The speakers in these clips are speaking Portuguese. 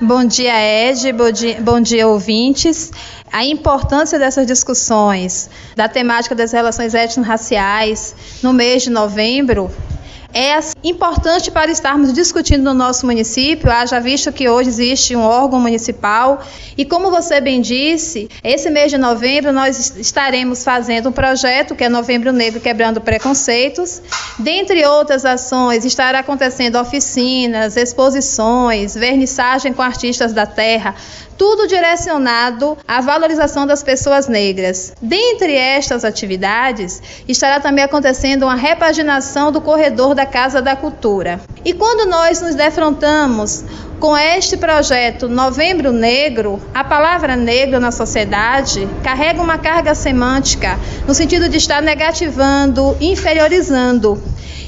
Bom dia, Ed. Bom dia, bom dia, ouvintes. A importância dessas discussões da temática das relações étnico-raciais no mês de novembro é importante para estarmos discutindo no nosso município, haja visto que hoje existe um órgão municipal e como você bem disse, esse mês de novembro nós estaremos fazendo um projeto que é Novembro Negro Quebrando Preconceitos. Dentre outras ações, estará acontecendo oficinas, exposições, vernissagem com artistas da terra, tudo direcionado à valorização das pessoas negras. Dentre estas atividades, estará também acontecendo uma repaginação do corredor da Casa da Cultura. E quando nós nos defrontamos com este projeto Novembro Negro, a palavra negro na sociedade carrega uma carga semântica no sentido de estar negativando, inferiorizando.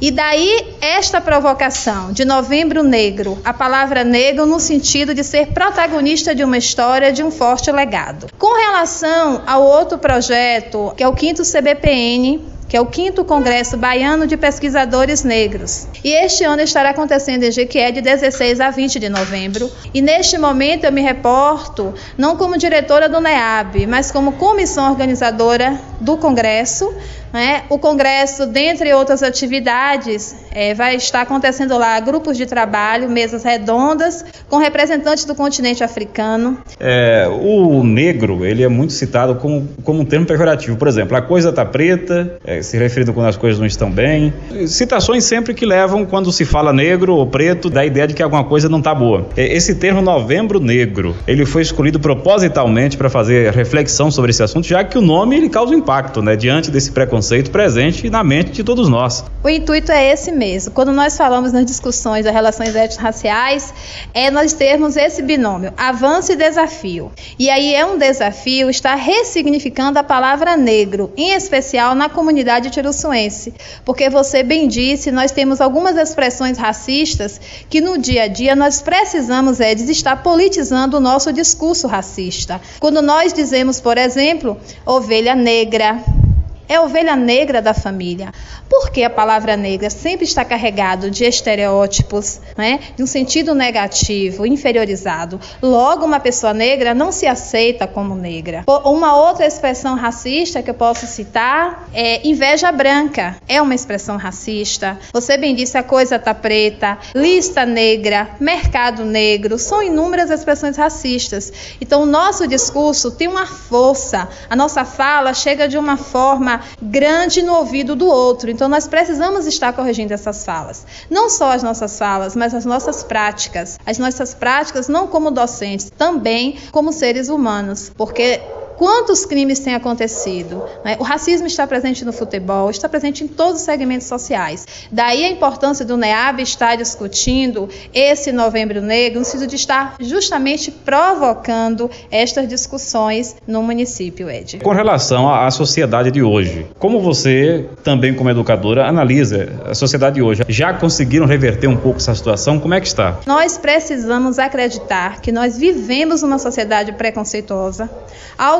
E daí esta provocação de Novembro Negro, a palavra negro no sentido de ser protagonista de uma história de um forte legado. Com relação ao outro projeto, que é o quinto CBPN, que é o 5 Congresso Baiano de Pesquisadores Negros. E este ano estará acontecendo em Jequié de 16 a 20 de novembro. E neste momento eu me reporto não como diretora do NEAB, mas como comissão organizadora do Congresso, né? O Congresso, dentre outras atividades, é, vai estar acontecendo lá grupos de trabalho, mesas redondas, com representantes do continente africano. É, o negro, ele é muito citado como, como um termo pejorativo. Por exemplo, a coisa está preta, é, se referindo quando as coisas não estão bem. Citações sempre que levam, quando se fala negro ou preto, da ideia de que alguma coisa não está boa. É, esse termo novembro negro, ele foi escolhido propositalmente para fazer reflexão sobre esse assunto, já que o nome ele causa impacto, né, diante desse preconceito presente na mente de todos nós. O intuito é esse mesmo. Quando nós falamos nas discussões das relações étnico-raciais, é nós termos esse binômio, avanço e desafio. E aí é um desafio estar ressignificando a palavra negro, em especial na comunidade tirussuense. Porque você bem disse, nós temos algumas expressões racistas que no dia a dia nós precisamos é de estar politizando o nosso discurso racista. Quando nós dizemos, por exemplo, ovelha negra, negra é ovelha negra da família. Porque a palavra negra sempre está carregado de estereótipos, né, de um sentido negativo, inferiorizado. Logo, uma pessoa negra não se aceita como negra. Uma outra expressão racista que eu posso citar é inveja branca. É uma expressão racista. Você bem disse a coisa tá preta, lista negra, mercado negro, são inúmeras expressões racistas. Então, o nosso discurso tem uma força. A nossa fala chega de uma forma grande no ouvido do outro. Então, nós precisamos estar corrigindo essas falas. Não só as nossas falas, mas as nossas práticas. As nossas práticas, não como docentes, também como seres humanos. Porque Quantos crimes têm acontecido? Né? O racismo está presente no futebol, está presente em todos os segmentos sociais. Daí a importância do NEAB estar discutindo esse Novembro Negro, no sentido de estar justamente provocando estas discussões no município, Ed. Com relação à sociedade de hoje, como você, também como educadora, analisa a sociedade de hoje? Já conseguiram reverter um pouco essa situação? Como é que está? Nós precisamos acreditar que nós vivemos numa sociedade preconceituosa,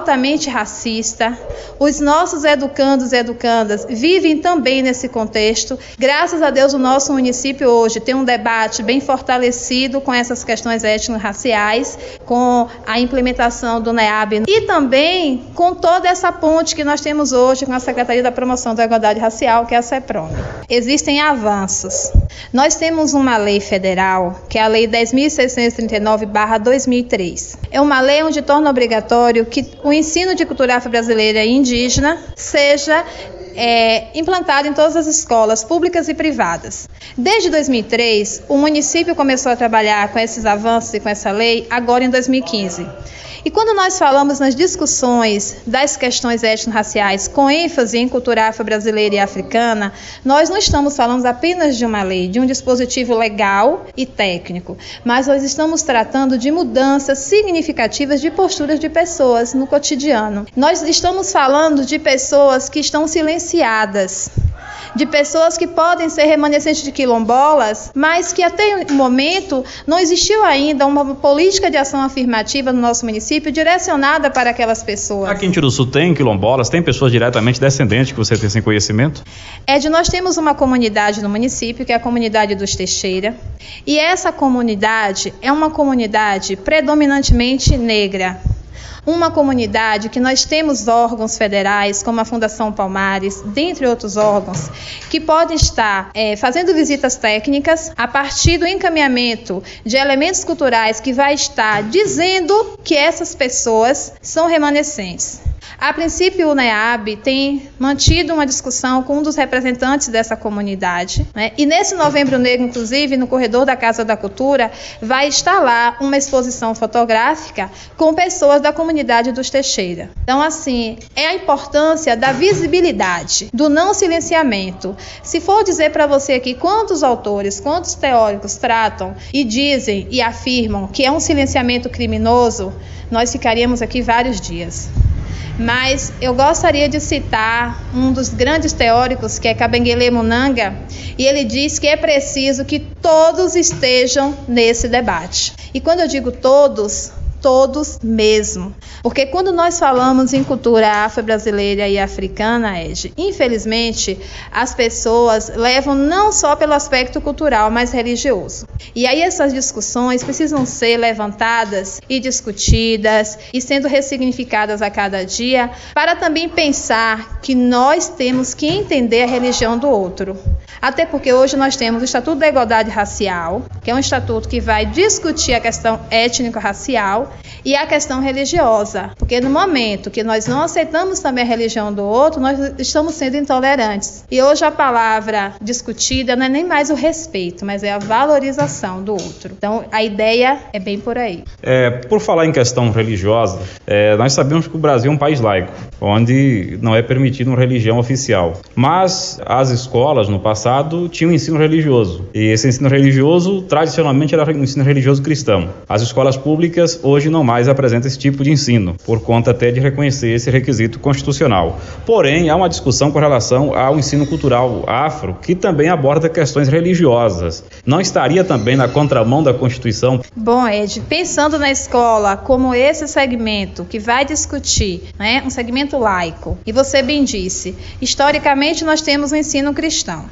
altamente racista. Os nossos educandos e educandas vivem também nesse contexto. Graças a Deus, o nosso município hoje tem um debate bem fortalecido com essas questões étnico-raciais, com a implementação do NEAB e também com toda essa ponte que nós temos hoje com a Secretaria da Promoção da Igualdade Racial, que é a CEPROM. Existem avanços. Nós temos uma lei federal, que é a Lei 10.639-2003. É uma lei onde torna obrigatório que o ensino de cultura afro-brasileira e indígena seja é, implantado em todas as escolas públicas e privadas. Desde 2003, o município começou a trabalhar com esses avanços e com essa lei agora em 2015. E quando nós falamos nas discussões das questões étnico-raciais com ênfase em cultura afro-brasileira e africana, nós não estamos falando apenas de uma lei, de um dispositivo legal e técnico, mas nós estamos tratando de mudanças significativas de posturas de pessoas no cotidiano. Nós estamos falando de pessoas que estão silenciadas de pessoas que podem ser remanescentes de quilombolas, mas que até o momento não existiu ainda uma política de ação afirmativa no nosso município direcionada para aquelas pessoas. Aqui em Tiruçu tem quilombolas, tem pessoas diretamente descendentes que você tem esse conhecimento? É de nós temos uma comunidade no município, que é a comunidade dos Teixeira, e essa comunidade é uma comunidade predominantemente negra uma comunidade que nós temos órgãos federais, como a Fundação Palmares, dentre outros órgãos, que podem estar é, fazendo visitas técnicas a partir do encaminhamento de elementos culturais que vai estar dizendo que essas pessoas são remanescentes. A princípio, o NEAB tem mantido uma discussão com um dos representantes dessa comunidade. Né? E nesse Novembro Negro, inclusive, no corredor da Casa da Cultura, vai estar lá uma exposição fotográfica com pessoas da comunidade dos Teixeira. Então, assim, é a importância da visibilidade, do não silenciamento. Se for dizer para você aqui quantos autores, quantos teóricos tratam e dizem e afirmam que é um silenciamento criminoso, nós ficaríamos aqui vários dias. Mas eu gostaria de citar um dos grandes teóricos, que é Kabengele Munanga, e ele diz que é preciso que todos estejam nesse debate. E quando eu digo todos, todos mesmo. Porque quando nós falamos em cultura afro-brasileira e africana, Ed, infelizmente as pessoas levam não só pelo aspecto cultural, mas religioso. E aí essas discussões precisam ser levantadas e discutidas e sendo ressignificadas a cada dia, para também pensar que nós temos que entender a religião do outro. Até porque hoje nós temos o Estatuto da Igualdade Racial, que é um estatuto que vai discutir a questão étnico-racial e a questão religiosa. Porque no momento que nós não aceitamos também a religião do outro, nós estamos sendo intolerantes. E hoje a palavra discutida não é nem mais o respeito, mas é a valorização do outro. Então a ideia é bem por aí. É, por falar em questão religiosa, é, nós sabemos que o Brasil é um país laico, onde não é permitido uma religião oficial. Mas as escolas no passado passado tinha um ensino religioso. E esse ensino religioso, tradicionalmente, era um ensino religioso cristão. As escolas públicas hoje não mais apresentam esse tipo de ensino, por conta até de reconhecer esse requisito constitucional. Porém, há uma discussão com relação ao ensino cultural afro, que também aborda questões religiosas. Não estaria também na contramão da Constituição? Bom, Ed, pensando na escola como esse segmento que vai discutir, né, um segmento laico, e você bem disse, historicamente nós temos o um ensino cristão.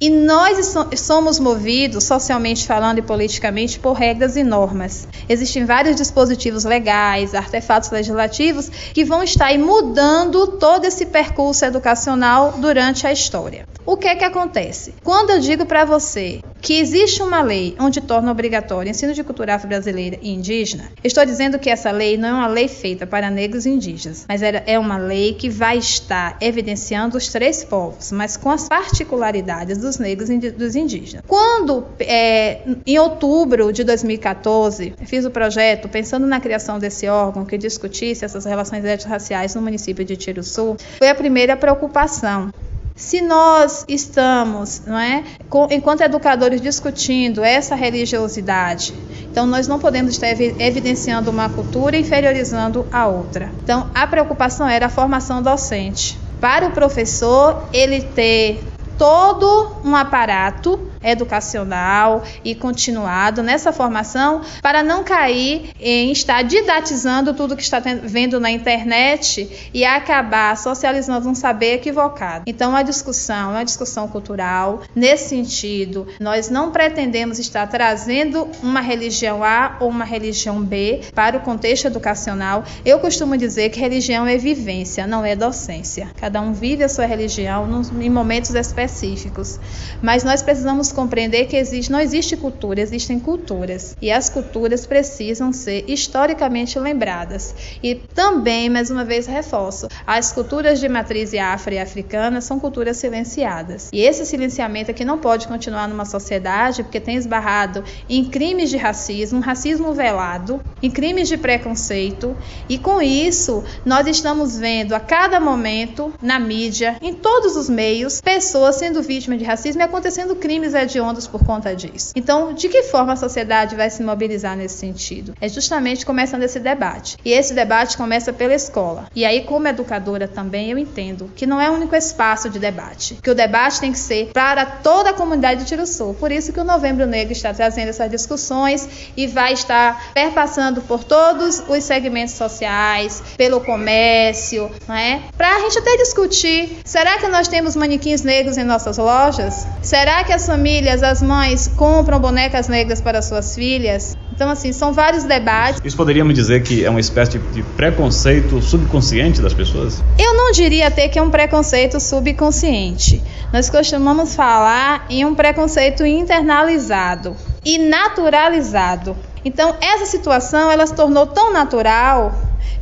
E nós somos movidos, socialmente falando e politicamente, por regras e normas. Existem vários dispositivos legais, artefatos legislativos que vão estar mudando todo esse percurso educacional durante a história. O que é que acontece? Quando eu digo para você que existe uma lei onde torna obrigatório ensino de cultura afro-brasileira e indígena, estou dizendo que essa lei não é uma lei feita para negros e indígenas, mas é uma lei que vai estar evidenciando os três povos, mas com as particularidades dos negros e dos indígenas. Quando, é, em outubro de 2014, fiz o projeto pensando na criação desse órgão que discutisse essas relações étnico-raciais no município de Tiruçu, foi a primeira preocupação. Se nós estamos, não é, enquanto educadores discutindo essa religiosidade, então nós não podemos estar evidenciando uma cultura inferiorizando a outra. Então a preocupação era a formação docente. Para o professor, ele ter todo um aparato educacional e continuado nessa formação para não cair em estar didatizando tudo que está vendo na internet e acabar socializando um saber equivocado. Então, a discussão é uma discussão cultural. Nesse sentido, nós não pretendemos estar trazendo uma religião A ou uma religião B para o contexto educacional. Eu costumo dizer que religião é vivência, não é docência. Cada um vive a sua religião em momentos específicos. Mas nós precisamos compreender que existe, não existe cultura, existem culturas. E as culturas precisam ser historicamente lembradas. E também, mais uma vez, reforço: as culturas de matriz afro e africana são culturas silenciadas. E esse silenciamento aqui não pode continuar numa sociedade porque tem esbarrado em crimes de racismo, racismo velado, em crimes de preconceito. E com isso, nós estamos vendo a cada momento, na mídia, em todos os meios, pessoas sendo vítimas de racismo e acontecendo crimes hediondos por conta disso. Então, de que forma a sociedade vai se mobilizar nesse sentido? É justamente começando esse debate. E esse debate começa pela escola. E aí, como educadora também, eu entendo que não é o único espaço de debate, que o debate tem que ser para toda a comunidade do Tiro Sul. Por isso que o Novembro Negro está trazendo essas discussões e vai estar perpassando por todos os segmentos sociais, pelo comércio, não é? Para a gente até discutir, será que nós temos manequins negros em nossas lojas? Será que as famílias, as mães compram bonecas negras para suas filhas? Então, assim, são vários debates. Isso poderíamos dizer que é uma espécie de preconceito subconsciente das pessoas? Eu não diria até que é um preconceito subconsciente. Nós costumamos falar em um preconceito internalizado e naturalizado. Então, essa situação ela se tornou tão natural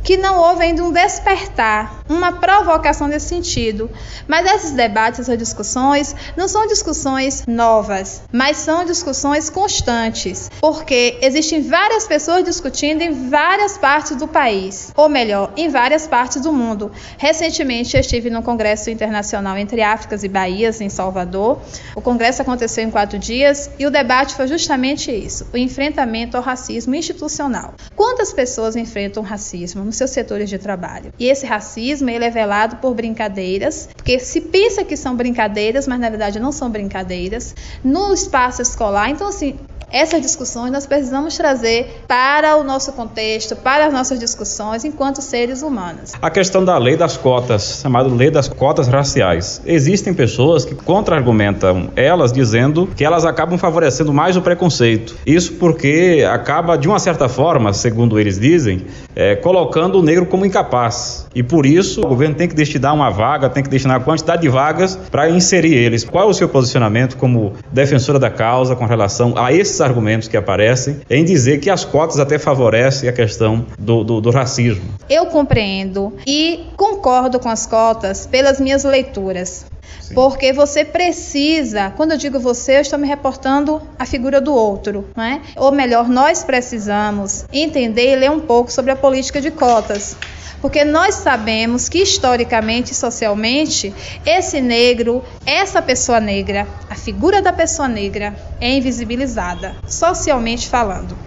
que não houve ainda um despertar, uma provocação nesse sentido. Mas esses debates, essas discussões, não são discussões novas, mas são discussões constantes, porque existem várias pessoas discutindo em várias partes do país, ou melhor, em várias partes do mundo. Recentemente eu estive no Congresso Internacional entre Áfricas e Bahias, em Salvador. O congresso aconteceu em quatro dias e o debate foi justamente isso: o enfrentamento ao racismo institucional. Quantas pessoas enfrentam racismo nos seus setores de trabalho? E esse racismo ele é velado por brincadeiras, porque se pensa que são brincadeiras, mas na verdade não são brincadeiras, no espaço escolar. Então, assim, essas discussões nós precisamos trazer para o nosso contexto, para as nossas discussões enquanto seres humanos. A questão da lei das cotas, chamada lei das cotas raciais. Existem pessoas que contra-argumentam elas dizendo que elas acabam favorecendo mais o preconceito. Isso porque acaba, de uma certa forma, segundo eles dizem, é, colocando o negro como incapaz. E por isso o governo tem que destinar uma vaga, tem que destinar a quantidade de vagas para inserir eles. Qual é o seu posicionamento como defensora da causa com relação a esses argumentos que aparecem em dizer que as cotas até favorecem a questão do, do, do racismo? Eu compreendo e concordo com as cotas pelas minhas leituras. Porque você precisa, quando eu digo você, eu estou me reportando a figura do outro, né? Ou melhor, nós precisamos entender e ler um pouco sobre a política de cotas. Porque nós sabemos que historicamente e socialmente, esse negro, essa pessoa negra, a figura da pessoa negra é invisibilizada, socialmente falando.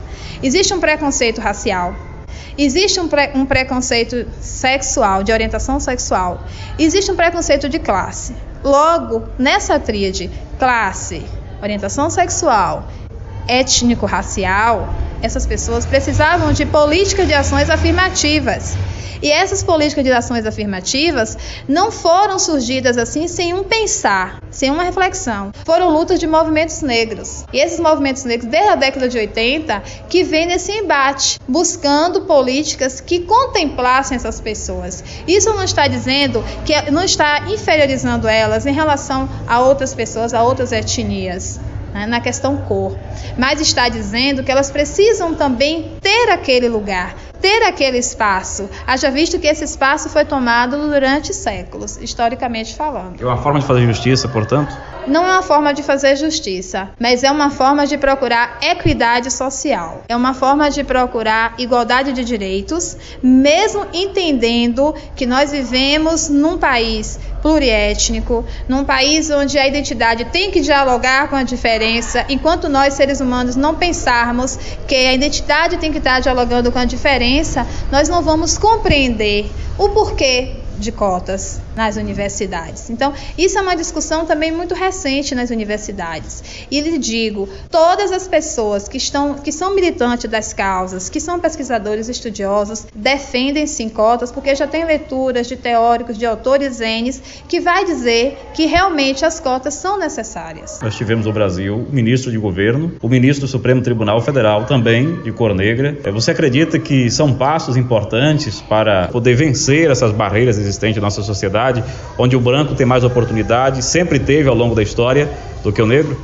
Existe um preconceito racial, Existe um, um, preconceito sexual, de orientação sexual. Existe um preconceito de classe. Logo, nessa tríade, classe, orientação sexual, étnico-racial, essas pessoas precisavam de políticas de ações afirmativas. E essas políticas de ações afirmativas não foram surgidas assim sem um pensar, sem uma reflexão. Foram lutas de movimentos negros. E esses movimentos negros, desde a década de 80, que vêm nesse embate, buscando políticas que contemplassem essas pessoas. Isso não está dizendo que não está inferiorizando elas em relação a outras pessoas, a outras etnias né, na questão cor, mas está dizendo que elas precisam também ter aquele lugar, ter aquele espaço, haja visto que esse espaço foi tomado durante séculos, historicamente falando. É uma forma de fazer justiça, portanto? Não é uma forma de fazer justiça, mas é uma forma de procurar equidade social. É uma forma de procurar igualdade de direitos, mesmo entendendo que nós vivemos num país pluriétnico, num país onde a identidade tem que dialogar com a diferença, enquanto nós, seres humanos, não pensarmos que a identidade tem que estar dialogando com a diferença, nós não vamos compreender o porquê de cotas nas universidades. Então, isso é uma discussão também muito recente nas universidades. E lhe digo, todas as pessoas que estão que são militantes das causas, que são pesquisadores estudiosos, defendem sim cotas, porque já tem leituras de teóricos, de autores N's, que vai dizer que realmente as cotas são necessárias. Nós tivemos no Brasil o ministro de governo, o ministro do Supremo Tribunal Federal também de cor negra. Você acredita que são passos importantes para poder vencer essas barreiras existente na nossa sociedade, onde o branco tem mais oportunidade, sempre teve ao longo da história, do que o negro?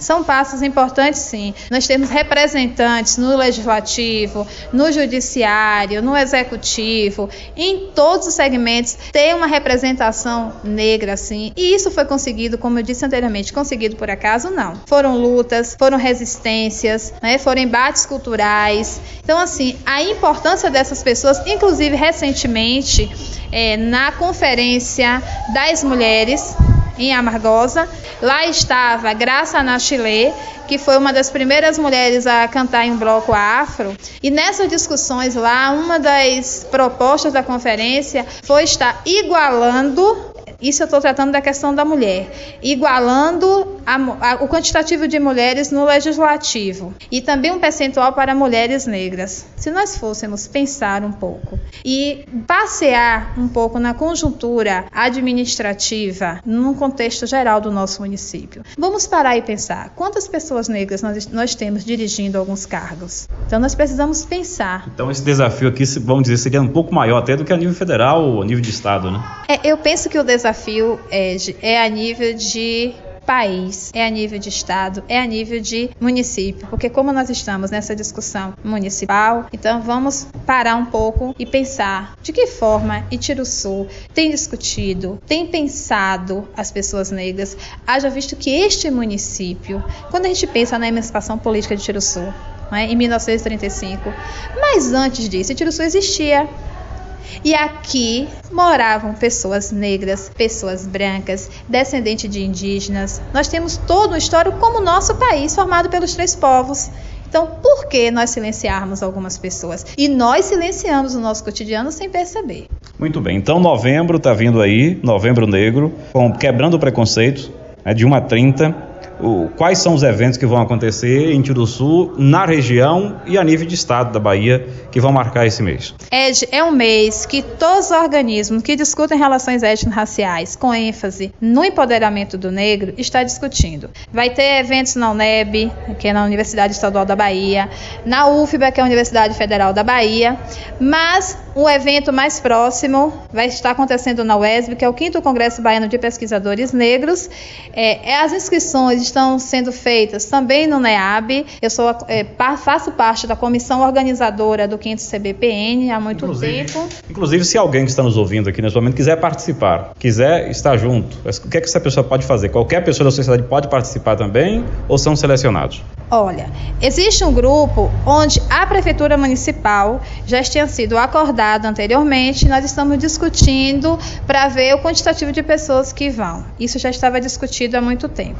São passos importantes, sim. Nós temos representantes no legislativo, no judiciário, no executivo, em todos os segmentos, tem uma representação negra, sim. E isso foi conseguido, como eu disse anteriormente, conseguido por acaso? Não. Foram lutas, foram resistências, né? foram embates culturais. Então, assim, a importância dessas pessoas, inclusive recentemente, é, na conferência das mulheres, em Amargosa. Lá estava Graça Nachilé, que foi uma das primeiras mulheres a cantar em bloco afro. E nessas discussões lá, uma das propostas da conferência foi estar igualando isso eu estou tratando da questão da mulher, igualando a, a, o quantitativo de mulheres no legislativo e também um percentual para mulheres negras. Se nós fôssemos pensar um pouco e passear um pouco na conjuntura administrativa, num contexto geral do nosso município, vamos parar e pensar quantas pessoas negras nós, nós temos dirigindo alguns cargos. Então nós precisamos pensar. Então esse desafio aqui, vamos dizer, seria um pouco maior até do que a nível federal ou a nível de estado, né? É, eu penso que o desafio desafio é, é a nível de país, é a nível de estado, é a nível de município, porque como nós estamos nessa discussão municipal, então vamos parar um pouco e pensar de que forma Itiruçu tem discutido, tem pensado as pessoas negras, haja visto que este município, quando a gente pensa na emancipação política de Itiruçu, é, em 1935, mas antes disso, Itiruçu existia. E aqui moravam pessoas negras, pessoas brancas, descendentes de indígenas. Nós temos todo um histórico como o nosso país, formado pelos três povos. Então, por que nós silenciarmos algumas pessoas? E nós silenciamos o nosso cotidiano sem perceber. Muito bem. Então, novembro está vindo aí, novembro negro, com Quebrando o Preconceito, é de 1 a 30 o, quais são os eventos que vão acontecer em Sul, na região e a nível de estado da Bahia que vão marcar esse mês? Ed, é um mês que todos os organismos que discutem relações étnico-raciais com ênfase no empoderamento do negro está discutindo. Vai ter eventos na UNEB, que é na Universidade Estadual da Bahia, na UFBA, que é a Universidade Federal da Bahia, mas o evento mais próximo vai estar acontecendo na UESB, que é o 5 Congresso Baiano de Pesquisadores Negros. É, é as inscrições estão sendo feitas também no NEAB. Eu sou, é, faço parte da comissão organizadora do 5 CBPN há muito inclusive, tempo. Inclusive, se alguém que está nos ouvindo aqui nesse momento quiser participar, quiser estar junto, o que é que essa pessoa pode fazer? Qualquer pessoa da sociedade pode participar também ou são selecionados? Olha, existe um grupo onde a Prefeitura Municipal já tinha sido acordado anteriormente, nós estamos discutindo para ver o quantitativo de pessoas que vão. Isso já estava discutido há muito tempo.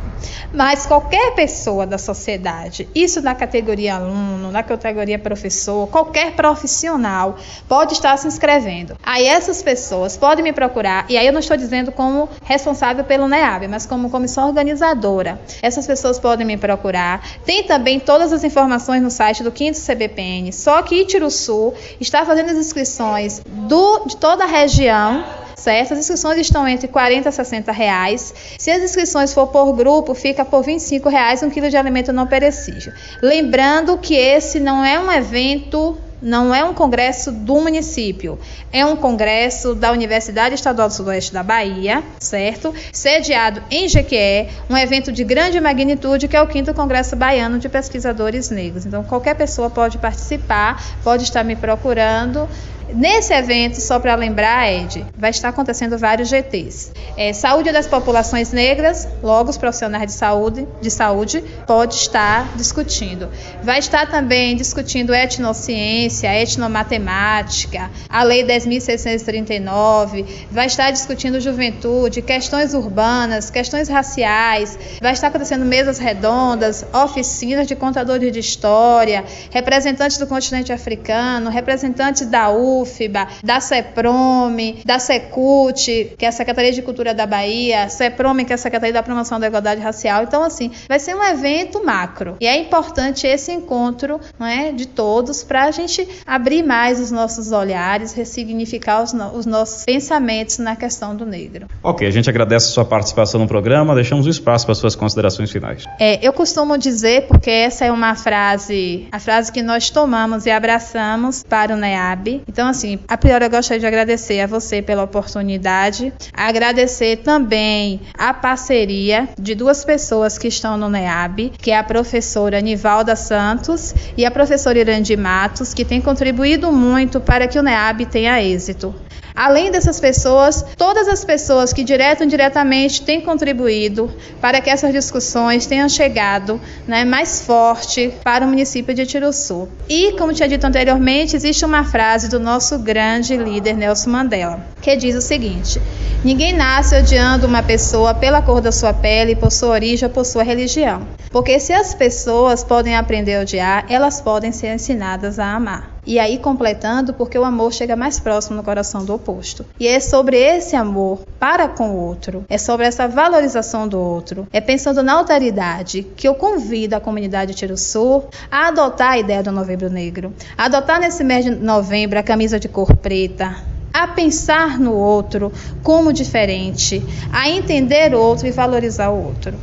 Mas qualquer pessoa da sociedade, isso na categoria aluno, na categoria professor, qualquer profissional, pode estar se inscrevendo. Aí essas pessoas podem me procurar, e aí eu não estou dizendo como responsável pelo NEAB, mas como comissão organizadora. Essas pessoas podem me procurar. Tem também todas as informações no site do 5 CBPN, só que Itiruçu está fazendo as inscrições do, de toda a região certo? As inscrições estão entre 40 a 60 reais. Se as inscrições for por grupo, fica por 25 reais um quilo de alimento não perecível. Lembrando que esse não é um evento não é um congresso do município, é um congresso da Universidade Estadual do Sudoeste da Bahia, certo? Sediado em Jequié, um evento de grande magnitude que é o 5 Congresso Baiano de Pesquisadores Negros. Então, qualquer pessoa pode participar, pode estar me procurando Nesse evento, só para lembrar, Ed, vai estar acontecendo vários GTs. É, saúde das populações negras, logo os profissionais de saúde, de saúde pode estar discutindo. Vai estar também discutindo etnociência, etnomatemática, a Lei 10.639, vai estar discutindo juventude, questões urbanas, questões raciais, vai estar acontecendo mesas redondas, oficinas de contadores de história, representantes do continente africano, representantes da U UFBA, da CEPROME, da SECUT, que é a Secretaria de Cultura da Bahia, CEPROME, que é a Secretaria da Promoção da Igualdade Racial. Então, assim, vai ser um evento macro. E é importante esse encontro não é, de todos para a gente abrir mais os nossos olhares, ressignificar os, no os nossos pensamentos na questão do negro. Ok, a gente agradece a sua participação no programa, deixamos o espaço para suas considerações finais. É, eu costumo dizer, porque essa é uma frase, a frase que nós tomamos e abraçamos para o NEAB. Então, assim, a priori eu gostaria de agradecer a você pela oportunidade, agradecer também a parceria de duas pessoas que estão no NEAB, que é a professora Nivalda Santos e a professora Irandi Matos, que tem contribuído muito para que o NEAB tenha êxito. Além dessas pessoas, todas as pessoas que direto ou indiretamente têm contribuído para que essas discussões tenham chegado né, mais forte para o município de Tiruçu. E, como tinha dito anteriormente, existe uma frase do nosso grande líder Nelson Mandela, que diz o seguinte: Ninguém nasce odiando uma pessoa pela cor da sua pele, por sua origem ou por sua religião. Porque se as pessoas podem aprender a odiar, elas podem ser ensinadas a amar. E aí completando, porque o amor chega mais próximo no coração do oposto. E é sobre esse amor para com o outro, é sobre essa valorização do outro, é pensando na alteridade que eu convido a comunidade Tiro Sul a adotar a ideia do Novembro Negro, a adotar nesse mês de novembro a camisa de cor preta, a pensar no outro como diferente, a entender o outro e valorizar o outro.